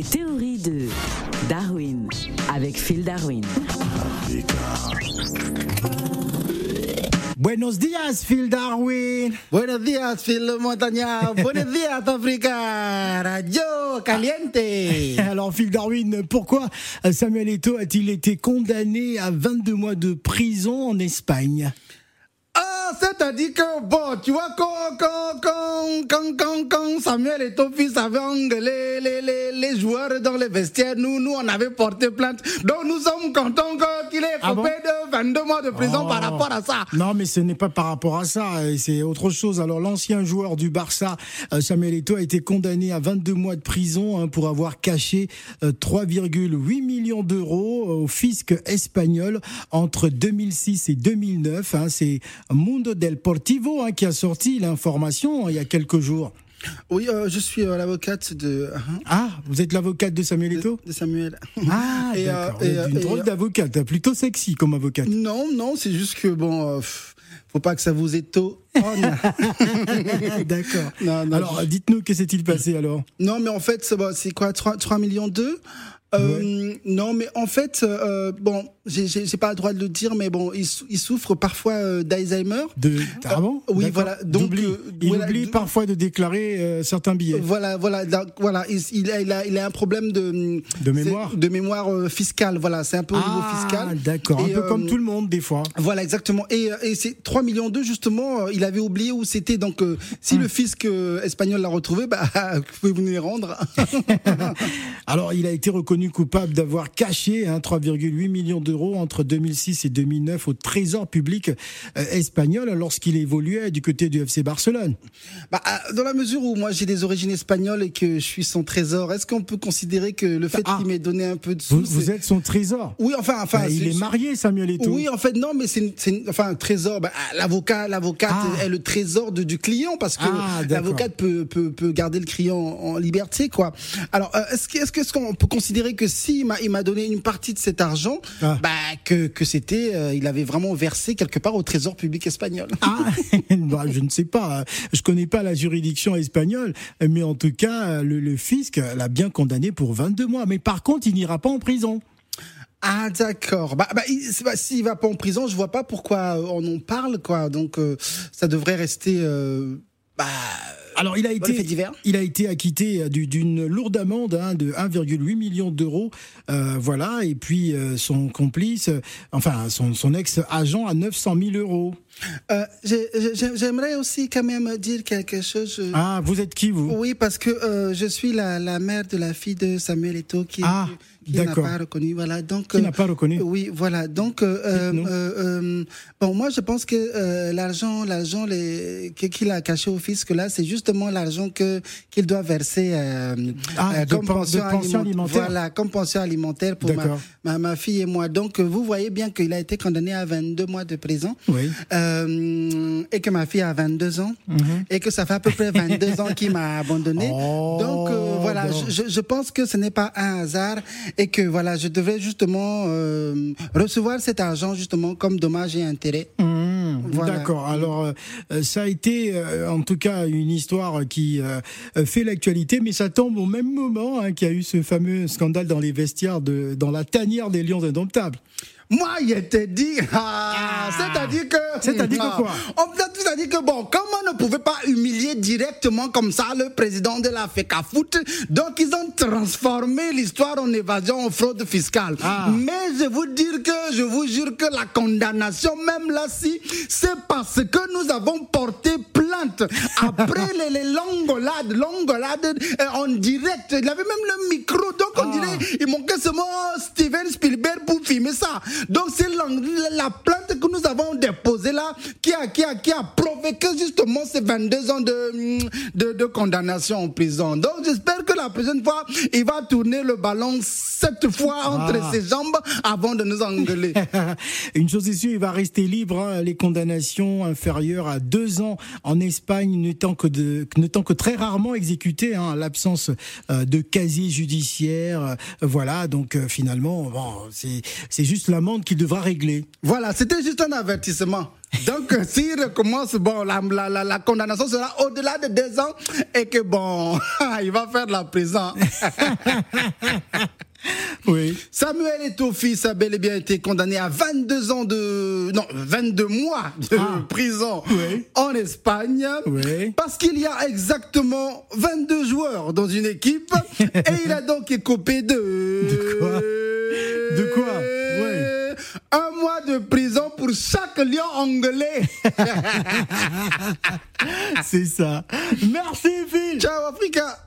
Les théories de Darwin avec Phil Darwin. Buenos días, Phil Darwin. Buenos días, Phil Montaña. Buenos días, Africa. Radio caliente. Alors, Phil Darwin, pourquoi Samuel Eto'o a-t-il été condamné à 22 mois de prison en Espagne? Ah, c'est-à-dire que, bon, tu vois, quand, quand, quand, quand, quand, quand Samuel et ton fils avaient engueulé les, les, les joueurs dans les vestiaires, nous, nous, on avait porté plainte. Donc, nous sommes contents qu'il ait Ah coupé bon de 22 mois de prison Oh. par rapport à ça. Non, mais ce n'est pas par rapport à ça, c'est autre chose. Alors, l'ancien joueur du Barça, euh, Samuel Eto'o, a été condamné à 22 mois de prison hein, pour avoir caché euh, 3,8 millions d'euros au fisc espagnol entre 2006 et 2009. hein. C'est Mundo del Portivo hein, qui a sorti l'information il y a quelques jours. Oui, euh, je suis euh, l'avocate de, Ah, vous êtes l'avocate de Samuel Eto'o? de Samuel. Ah, Et, d'accord. Et, euh, une et, drôle d'avocate, plutôt sexy comme avocate. Non, non, c'est juste que, bon, pff, faut pas que ça vous étonne. D'accord. Non, non, Alors, dites-nous, que s'est-il passé alors? Non, mais en fait, c'est c'est quoi 3, 3 millions 2 euh, Non, mais en fait, euh, bon, j'ai- pas le droit de le dire, mais bon, il, sou- il souffre parfois euh, d'Alzheimer. de... Ah bon oui, voilà, donc, euh, Il voilà, oublie parfois de déclarer euh, certains billets. Voilà, voilà, voilà, il, il a, il, a, il a un problème de De mémoire de mémoire euh, fiscale. Voilà, c'est un peu au niveau ah, fiscal. d'accord. Un peu euh, comme tout le monde, des fois. Voilà, exactement. Et, euh, et c'est 3 millions d'euros, justement, euh, il avait oublié où c'était. Donc, euh, si Hum. le fisc euh, espagnol l'a retrouvé, bah, vous pouvez vous les rendre. Alors, il a été reconnu coupable d'avoir caché hein, 3,8 millions d'euros entre 2006 et 2009 au trésor public euh, espagnol lorsqu'il évoluait du côté du FC Barcelone. Bah, euh, dans la mesure où moi j'ai des origines espagnoles et que je suis son trésor, est-ce qu'on peut considérer que le fait Ah. qu'il m'ait donné un peu de sous, Vous, êtes son trésor. Oui, enfin, enfin, Bah, il est marié, Samuel Eto'o. Oui, en fait, non, mais c'est, enfin un trésor. Bah, l'avocat, l'avocate Ah. est le trésor de, du client parce que Ah, l'avocate peut, peut, peut garder le client en, en liberté, quoi. Alors, euh, est-ce est-ce est-ce qu'on peut considérer que si il m'a, il m'a donné une partie de cet argent, Ah. bah que, que c'était, euh, il avait vraiment versé quelque part au trésor public espagnol. Ah, bah, je ne sais pas. Je connais pas la juridiction espagnole, mais en tout cas, le, le fisc l'a bien condamné pour 22 mois. Mais par contre, il n'ira pas en prison. Ah d'accord. Bah, bah, s'il va pas en prison, je vois pas pourquoi euh, on en parle quoi. Donc euh, ça devrait rester. euh, bah, Alors, il a été, il a été acquitté du- d'une lourde amende hein, de 1,8 million d'euros. Euh, voilà. Et puis, euh, son complice, euh, enfin, son, son ex-agent à 900 000 euros. Euh, j'ai- j'ai- J'aimerais aussi quand même dire quelque chose. je- Ah, vous êtes qui, vous? Oui, parce que euh, je suis la, la mère de la fille de Samuel Eto'o qui, Ah, qui n'a pas reconnu. Voilà, donc. Qui euh, n'a pas reconnu Oui, voilà. Donc, euh, euh, euh, euh, bon, moi, je pense que euh, l'argent, l'argent qu'il a caché au fisc là, c'est justement l'argent que qu'il doit verser euh, Ah, de pen- de pension aliment- alimentaire. Voilà, comme pension alimentaire pour ma, ma, ma fille et moi. Donc, euh, vous voyez bien qu'il a été condamné à 22 mois de prison. Oui. Euh, et que ma fille a 22 ans Mhm. et que ça fait à peu près 22 ans qu'il m'a abandonné. Oh, Donc euh, voilà, bon. je, je pense que ce n'est pas un hasard et que voilà, je devrais justement euh, recevoir cet argent justement comme dommage et intérêt. Mmh, Voilà. D'accord. Alors, euh, euh, ça a été, euh, en tout cas, une histoire qui fait l'actualité, mais ça tombe au même moment hein, qu'il y a eu ce fameux scandale dans les vestiaires, de, dans la tanière des Lions Indomptables. Moi, il était dit, ah, c'est-à-dire que, C'est-à-dire que Ah, quoi? On- C'est-à-dire que bon, comme on ne pouvait pas humilier directement comme ça le président de la FECA Foot, donc ils ont transformé l'histoire en évasion, en fraude fiscale. Ah. Mais je vous dire que, je vous jure que la condamnation, même là, si, c'est parce que nous avons porté plainte après les, les longolades, longolades euh, en direct. Il avait même le micro, donc on Ah. dirait, il manquait seulement Steven Spielberg pour filmer ça. Donc c'est la, la plainte que nous avons déposée là qui a, qui a, qui a provoqué justement ces 22 ans de, de, de condamnation en prison. Donc j'espère que la prochaine fois, il va tourner le ballon sept fois entre Ah. ses jambes avant de nous engueuler. Une chose est sûre, il va rester libre. hein. Les condamnations inférieures à deux ans en Espagne n'étant que, de, n'étant que très rarement exécutées, hein, l'absence euh, de casier judiciaire. euh, voilà, donc euh, finalement, bon, c'est, c'est juste l'amende qu'il devra régler. voilà, c'était juste un avertissement. Donc, s'il recommence, bon, la, la, la, condamnation sera au-delà de deux ans et que, bon, il va faire la prison. Oui. Samuel Eto'o-fils a bel et bien été condamné à 22 ans de. Non, 22 mois de Ah. prison Oui. en Espagne. Oui. Parce qu'il y a exactement 22 joueurs dans une équipe. et il a donc écopé de. De quoi? De quoi? Ouais. Un mois de prison pour chaque lion anglais. C'est ça. Merci Phil. Ciao, Africa.